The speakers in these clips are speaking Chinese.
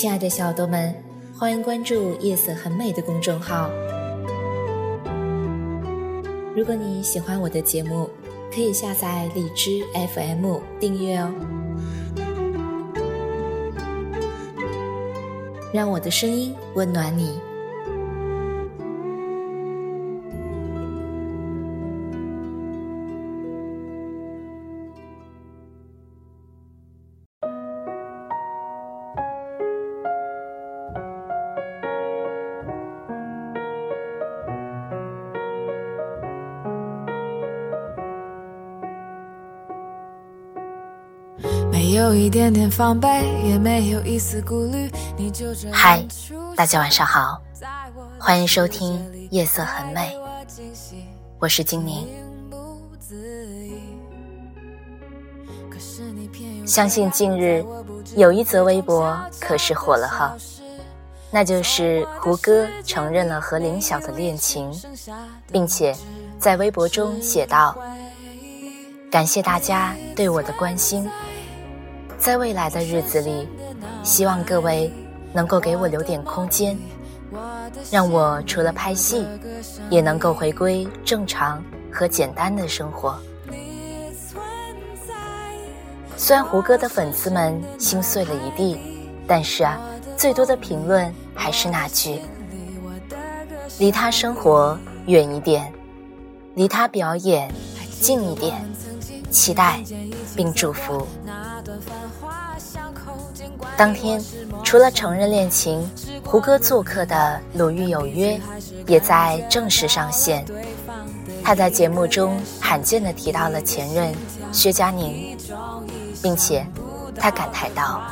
亲爱的小豆们，欢迎关注“夜色很美”的公众号。如果你喜欢我的节目，可以下载荔枝 FM 订阅哦，让我的声音温暖你。点点防备，也没有一丝顾虑，你就这嗨，大家晚上好，欢迎收听《夜色很美》，我是精灵。相信近日有一则微博可是火了哈，那就是胡歌承认了和林晓的恋情，并且在微博中写道：“感谢大家对我的关心。”在未来的日子里，希望各位能够给我留点空间，让我除了拍戏，也能够回归正常和简单的生活。虽然胡歌的粉丝们心碎了一地，但是啊，最多的评论还是那句：“离他生活远一点，离他表演近一点。”期待并祝福。当天，除了承认恋情，胡歌做客的《鲁豫有约》也在正式上线。他在节目中罕见的提到了前任薛佳凝，并且他感叹道：“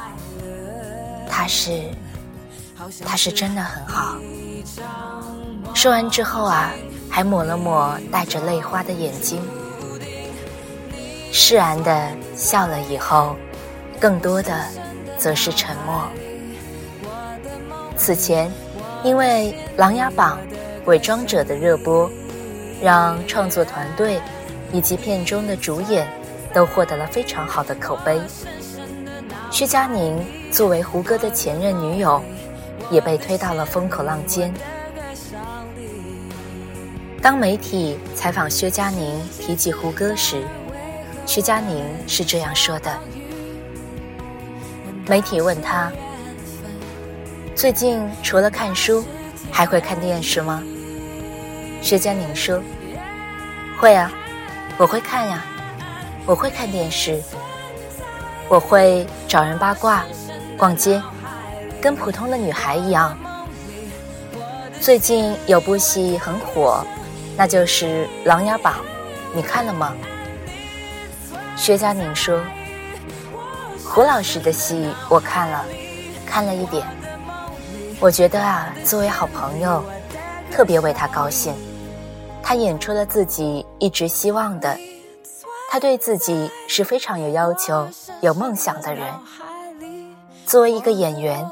他是，他是真的很好。”说完之后啊，还抹了抹带着泪花的眼睛。释然的笑了以后，更多的则是沉默。此前，因为《琅琊榜》伪装者的热播，让创作团队以及片中的主演都获得了非常好的口碑。薛佳凝作为胡歌的前任女友，也被推到了风口浪尖。当媒体采访薛佳凝提及胡歌时，薛佳凝是这样说的：“媒体问他，最近除了看书，还会看电视吗？”薛佳凝说：“会啊，我会看呀，我会看电视，我会找人八卦，逛街，跟普通的女孩一样。最近有部戏很火，那就是《琅琊榜》，你看了吗？”薛佳凝说：“胡老师的戏我看了，看了一点。我觉得啊，作为好朋友，特别为他高兴。他演出了自己一直希望的。他对自己是非常有要求、有梦想的人。作为一个演员，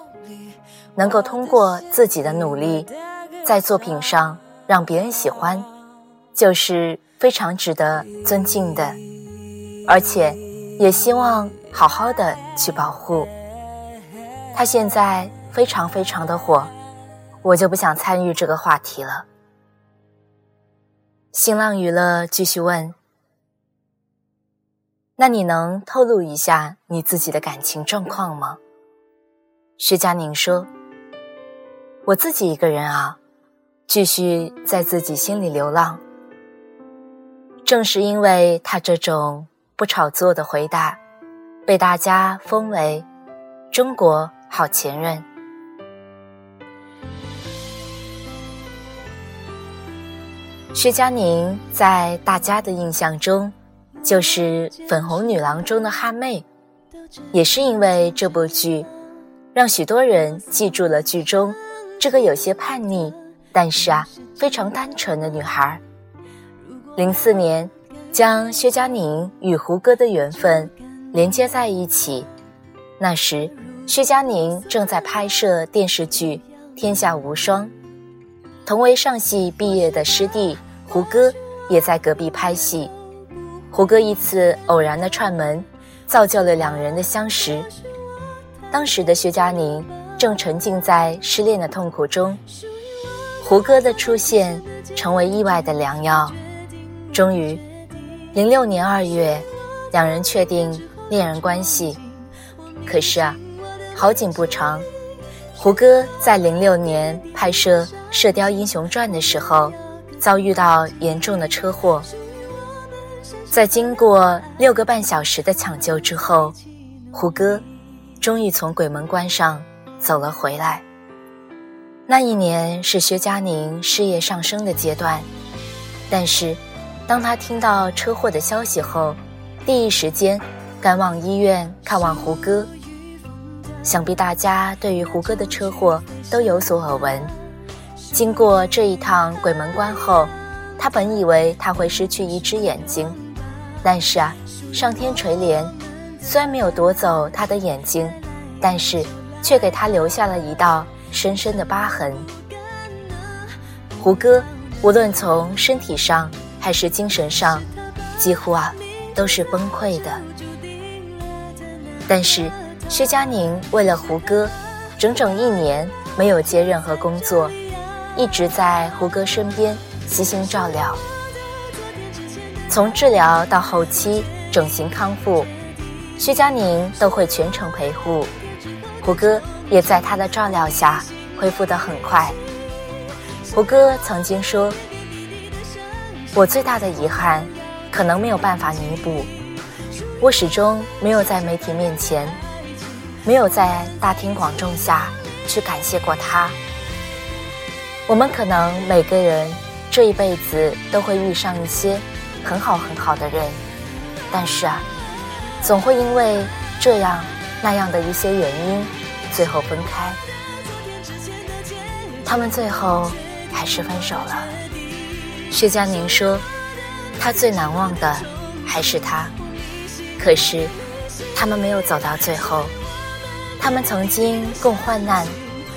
能够通过自己的努力，在作品上让别人喜欢，就是非常值得尊敬的。”而且，也希望好好的去保护。他现在非常非常的火，我就不想参与这个话题了。新浪娱乐继续问：“那你能透露一下你自己的感情状况吗？”徐佳宁说：“我自己一个人啊，继续在自己心里流浪。正是因为他这种。”不炒作的回答，被大家封为“中国好前任”。薛佳凝在大家的印象中，就是《粉红女郎》中的哈妹，也是因为这部剧，让许多人记住了剧中这个有些叛逆，但是啊非常单纯的女孩。零四年，将薛佳凝与胡歌的缘分连接在一起。那时，薛佳凝正在拍摄电视剧《天下无双》。同为上戏毕业的师弟胡歌也在隔壁拍戏，胡歌一次偶然的串门，造就了两人的相识。当时的薛佳凝正沉浸在失恋的痛苦中，胡歌的出现成为意外的良药。终于，零六年二月，两人确定恋人关系。可是啊，好景不长。胡歌在零六年拍摄《射雕英雄传》的时候，遭遇到严重的车祸。在经过六个半小时的抢救之后，胡歌终于从鬼门关上走了回来。那一年是薛佳凝事业上升的阶段，但是当他听到车祸的消息后，第一时间赶往医院看望胡歌。想必大家对于胡歌的车祸都有所耳闻。经过这一趟鬼门关后，他本以为他会失去一只眼睛，但是啊，上天垂怜，虽然没有夺走他的眼睛，但是却给他留下了一道深深的疤痕。胡歌无论从身体上还是精神上，几乎啊都是崩溃的。但是。薛佳凝为了胡歌，整整一年没有接任何工作，一直在胡歌身边悉心照料。从治疗到后期整形康复，薛佳凝都会全程陪护。胡歌也在她的照料下恢复得很快。胡歌曾经说：“我最大的遗憾，可能没有办法弥补，我始终没有在媒体面前。”没有在大庭广众下去感谢过他。我们可能每个人这一辈子都会遇上一些很好很好的人，但是啊，总会因为这样那样的一些原因，最后分开。他们最后还是分手了。薛佳凝说，她最难忘的还是他。可是，他们没有走到最后。他们曾经共患难，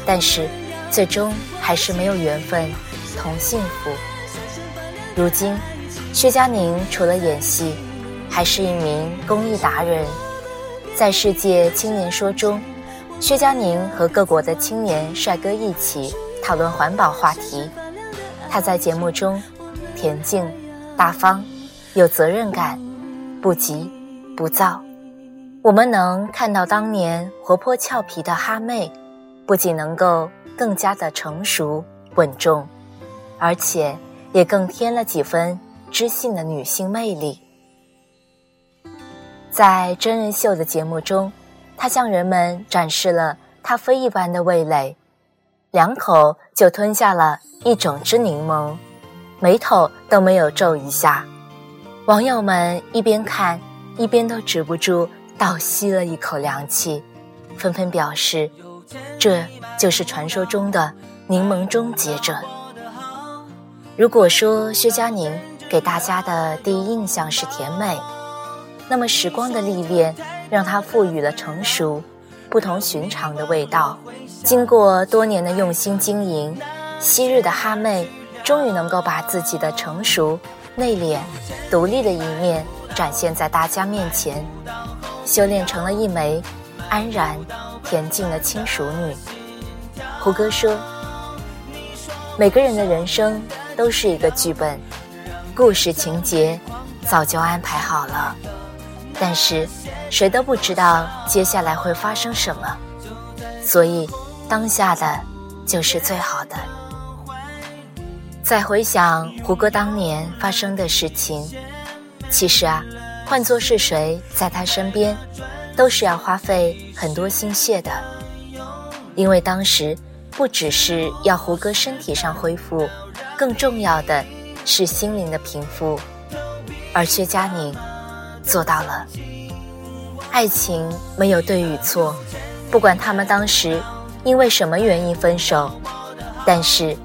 但是最终还是没有缘分同幸福。如今，薛佳凝除了演戏，还是一名公益达人。在《世界青年说》中，薛佳凝和各国的青年帅哥一起讨论环保话题。他在节目中恬静、大方、有责任感，不急不躁。我们能看到当年活泼俏皮的哈妹，不仅能够更加的成熟稳重，而且也更添了几分知性的女性魅力。在真人秀的节目中，她向人们展示了她非一般的味蕾，两口就吞下了一整只柠檬，眉头都没有皱一下。网友们一边看，一边都止不住。倒吸了一口凉气，纷纷表示，这就是传说中的柠檬终结者。如果说薛佳凝给大家的第一印象是甜美，那么时光的历练让她赋予了成熟、不同寻常的味道。经过多年的用心经营，昔日的哈妹终于能够把自己的成熟、内敛、独立的一面展现在大家面前。修炼成了一枚安然恬静的轻熟女。胡歌说：“每个人的人生都是一个剧本，故事情节早就安排好了，但是谁都不知道接下来会发生什么，所以当下的就是最好的。”再回想胡歌当年发生的事情，其实啊。换作是谁在他身边，都是要花费很多心血的，因为当时不只是要胡歌身体上恢复，更重要的是心灵的平复，而薛佳凝做到了。爱情没有对与错，不管他们当时因为什么原因分手，但是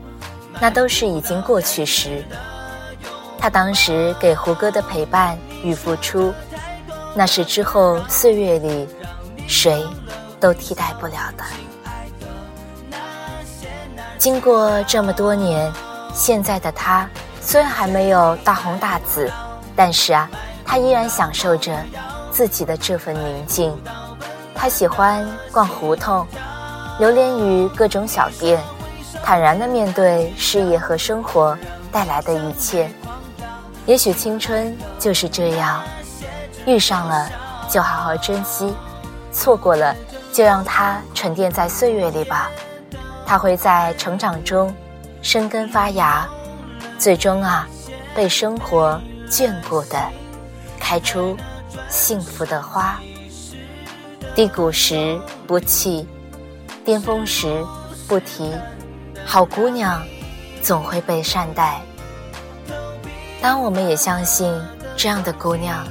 那都是已经过去时。他当时给胡歌的陪伴与付出，那是之后岁月里谁都替代不了的。经过这么多年，现在的他虽然还没有大红大紫，但是啊，他依然享受着自己的这份宁静。他喜欢逛胡同，流连于各种小店，坦然地面对事业和生活带来的一切。也许青春就是这样，遇上了就好好珍惜，错过了就让它沉淀在岁月里吧。它会在成长中生根发芽，最终啊，被生活眷顾的开出幸福的花。低谷时不弃，巅峰时不提，好姑娘总会被善待。当我们也相信这样的姑娘，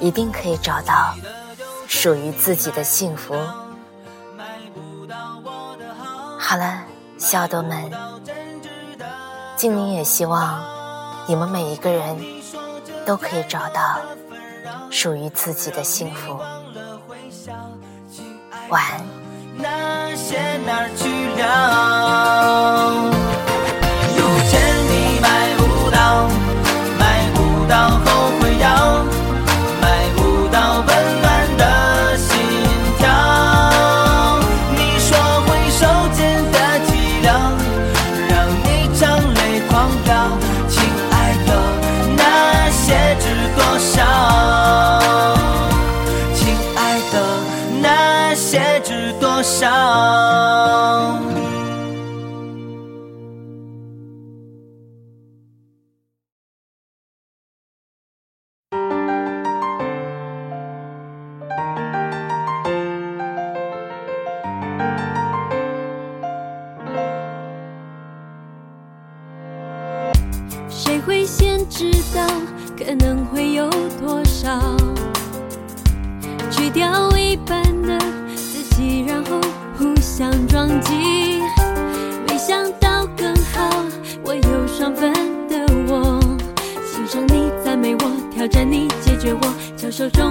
一定可以找到属于自己的幸福。好了，小耳朵们，静宁也希望你们每一个人都可以找到属于自己的幸福。晚安。那些哪儿去了？我，教授中